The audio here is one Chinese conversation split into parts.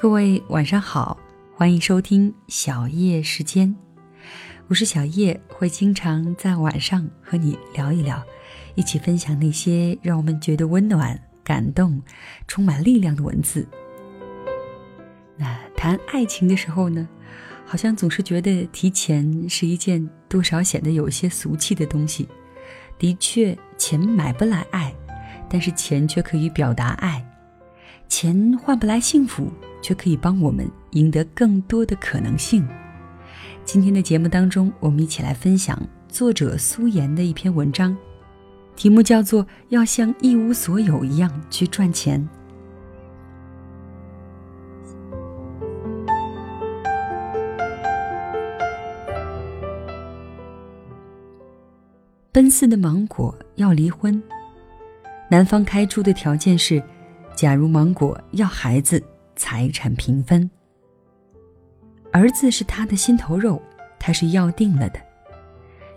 各位晚上好，欢迎收听小叶时间，我是小叶，会经常在晚上和你聊一聊，一起分享那些让我们觉得温暖、感动、充满力量的文字。那谈爱情的时候呢，好像总是觉得提钱是一件多少显得有些俗气的东西。的确，钱买不来爱，但是钱却可以表达爱。钱换不来幸福。却可以帮我们赢得更多的可能性。今天的节目当中，我们一起来分享作者苏妍的一篇文章，题目叫做《要像一无所有一样去赚钱》。奔四的芒果要离婚，男方开出的条件是：假如芒果要孩子。财产平分，儿子是他的心头肉，他是要定了的。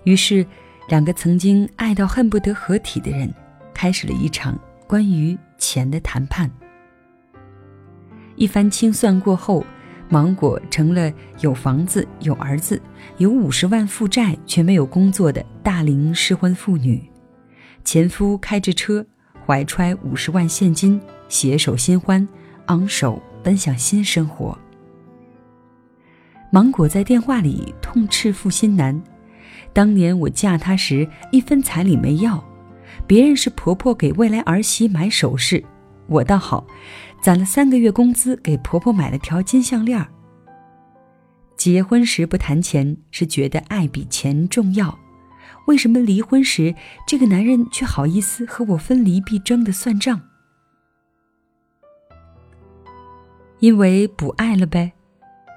于是，两个曾经爱到恨不得合体的人，开始了一场关于钱的谈判。一番清算过后，芒果成了有房子、有儿子、有五十万负债却没有工作的大龄失婚妇女。前夫开着车，怀揣五十万现金，携手新欢，昂首。奔向新生活。芒果在电话里痛斥负心男：“当年我嫁他时一分彩礼没要，别人是婆婆给未来儿媳买首饰，我倒好，攒了三个月工资给婆婆买了条金项链。结婚时不谈钱是觉得爱比钱重要，为什么离婚时这个男人却好意思和我分离必争的算账？”因为不爱了呗，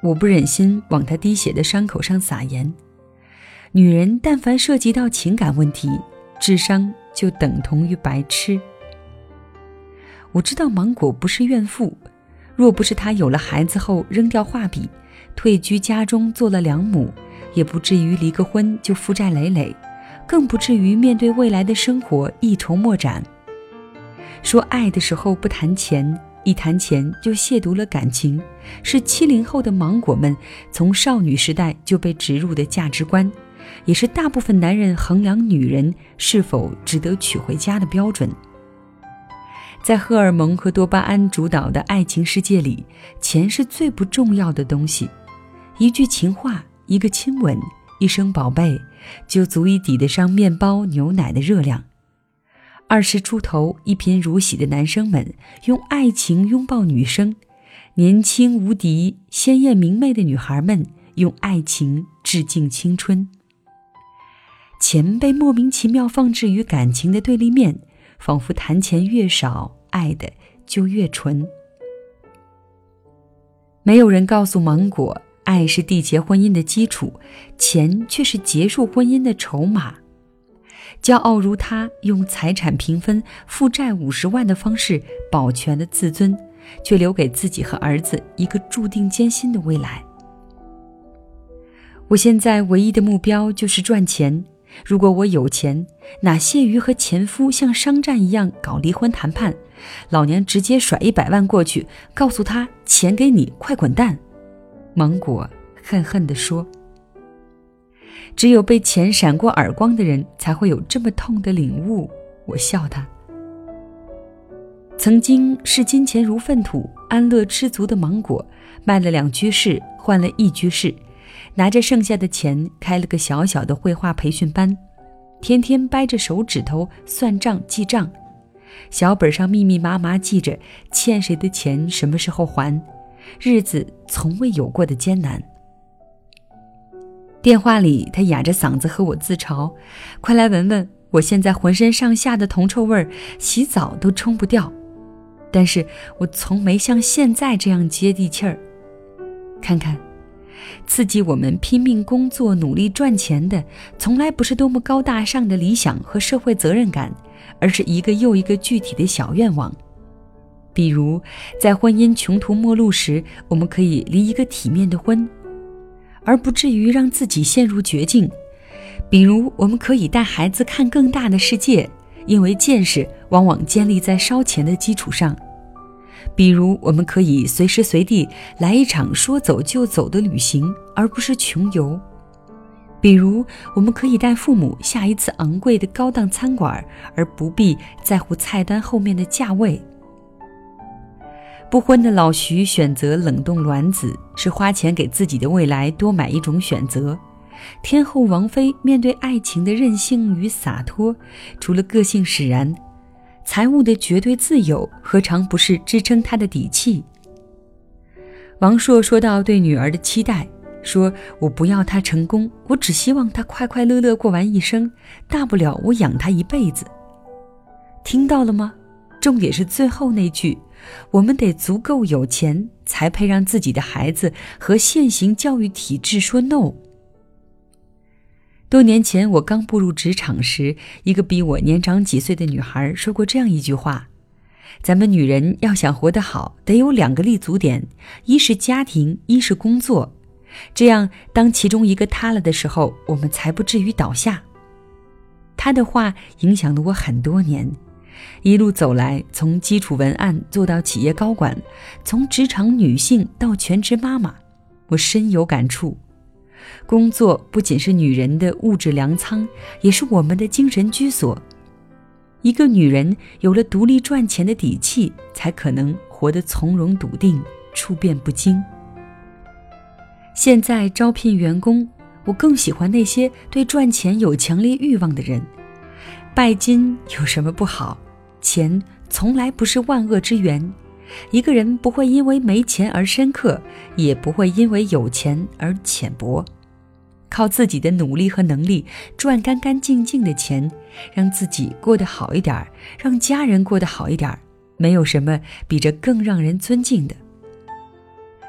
我不忍心往他滴血的伤口上撒盐。女人但凡涉及到情感问题，智商就等同于白痴。我知道芒果不是怨妇，若不是她有了孩子后扔掉画笔，退居家中做了良母，也不至于离个婚就负债累累，更不至于面对未来的生活一筹莫展。说爱的时候不谈钱。一谈钱就亵渎了感情，是七零后的芒果们从少女时代就被植入的价值观，也是大部分男人衡量女人是否值得娶回家的标准。在荷尔蒙和多巴胺主导的爱情世界里，钱是最不重要的东西。一句情话，一个亲吻，一声宝贝，就足以抵得上面包、牛奶的热量。二十出头、一贫如洗的男生们用爱情拥抱女生，年轻无敌、鲜艳明媚的女孩们用爱情致敬青春。钱被莫名其妙放置于感情的对立面，仿佛谈钱越少，爱的就越纯。没有人告诉芒果，爱是缔结婚姻的基础，钱却是结束婚姻的筹码。骄傲如他，用财产平分、负债五十万的方式保全了自尊，却留给自己和儿子一个注定艰辛的未来。我现在唯一的目标就是赚钱。如果我有钱，哪屑于和前夫像商战一样搞离婚谈判？老娘直接甩一百万过去，告诉他钱给你，快滚蛋！芒果恨恨地说。只有被钱闪过耳光的人，才会有这么痛的领悟。我笑他。曾经视金钱如粪土、安乐知足的芒果，卖了两居室，换了一居室，拿着剩下的钱开了个小小的绘画培训班，天天掰着手指头算账记账，小本上密密麻麻记着欠谁的钱什么时候还，日子从未有过的艰难。电话里，他哑着嗓子和我自嘲：“快来闻闻，我现在浑身上下的铜臭味儿，洗澡都冲不掉。但是我从没像现在这样接地气儿。看看，刺激我们拼命工作、努力赚钱的，从来不是多么高大上的理想和社会责任感，而是一个又一个具体的小愿望。比如，在婚姻穷途末路时，我们可以离一个体面的婚。”而不至于让自己陷入绝境，比如我们可以带孩子看更大的世界，因为见识往往建立在烧钱的基础上；比如，我们可以随时随地来一场说走就走的旅行，而不是穷游；比如，我们可以带父母下一次昂贵的高档餐馆，而不必在乎菜单后面的价位。不婚的老徐选择冷冻卵子，是花钱给自己的未来多买一种选择。天后王菲面对爱情的任性与洒脱，除了个性使然。财务的绝对自由，何尝不是支撑她的底气？王朔说到对女儿的期待，说我不要她成功，我只希望她快快乐乐过完一生，大不了我养她一辈子。听到了吗？重点是最后那句：我们得足够有钱，才配让自己的孩子和现行教育体制说 no。多年前，我刚步入职场时，一个比我年长几岁的女孩说过这样一句话：“咱们女人要想活得好，得有两个立足点，一是家庭，一是工作。这样，当其中一个塌了的时候，我们才不至于倒下。”她的话影响了我很多年，一路走来，从基础文案做到企业高管，从职场女性到全职妈妈，我深有感触。工作不仅是女人的物质粮仓，也是我们的精神居所。一个女人有了独立赚钱的底气，才可能活得从容笃定、处变不惊。现在招聘员工，我更喜欢那些对赚钱有强烈欲望的人。拜金有什么不好？钱从来不是万恶之源。一个人不会因为没钱而深刻，也不会因为有钱而浅薄。靠自己的努力和能力赚干干净净的钱，让自己过得好一点，让家人过得好一点，没有什么比这更让人尊敬的。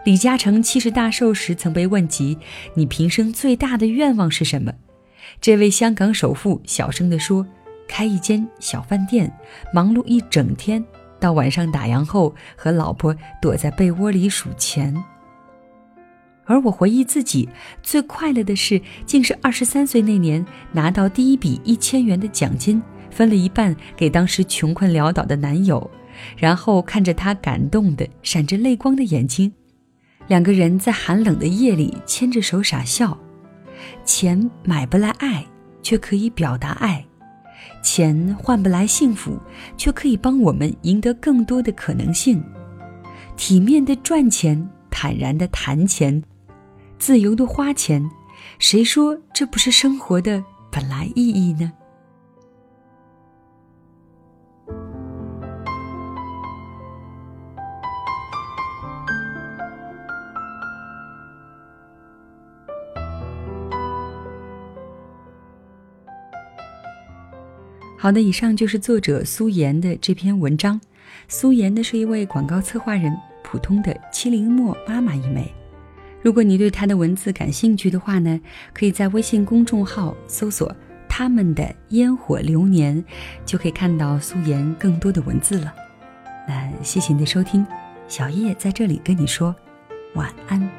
李嘉诚七十大寿时曾被问及：“你平生最大的愿望是什么？”这位香港首富小声地说：“开一间小饭店，忙碌一整天，到晚上打烊后和老婆躲在被窝里数钱。”而我回忆自己最快乐的事，竟是二十三岁那年拿到第一笔一千元的奖金，分了一半给当时穷困潦倒的男友，然后看着他感动的闪着泪光的眼睛，两个人在寒冷的夜里牵着手傻笑。钱买不来爱，却可以表达爱；钱换不来幸福，却可以帮我们赢得更多的可能性。体面的赚钱，坦然的谈钱。自由的花钱，谁说这不是生活的本来意义呢？好的，以上就是作者苏妍的这篇文章。苏妍呢是一位广告策划人，普通的七零末妈妈一枚。如果你对他的文字感兴趣的话呢，可以在微信公众号搜索“他们的烟火流年”，就可以看到苏妍更多的文字了。那谢谢你的收听，小叶在这里跟你说晚安。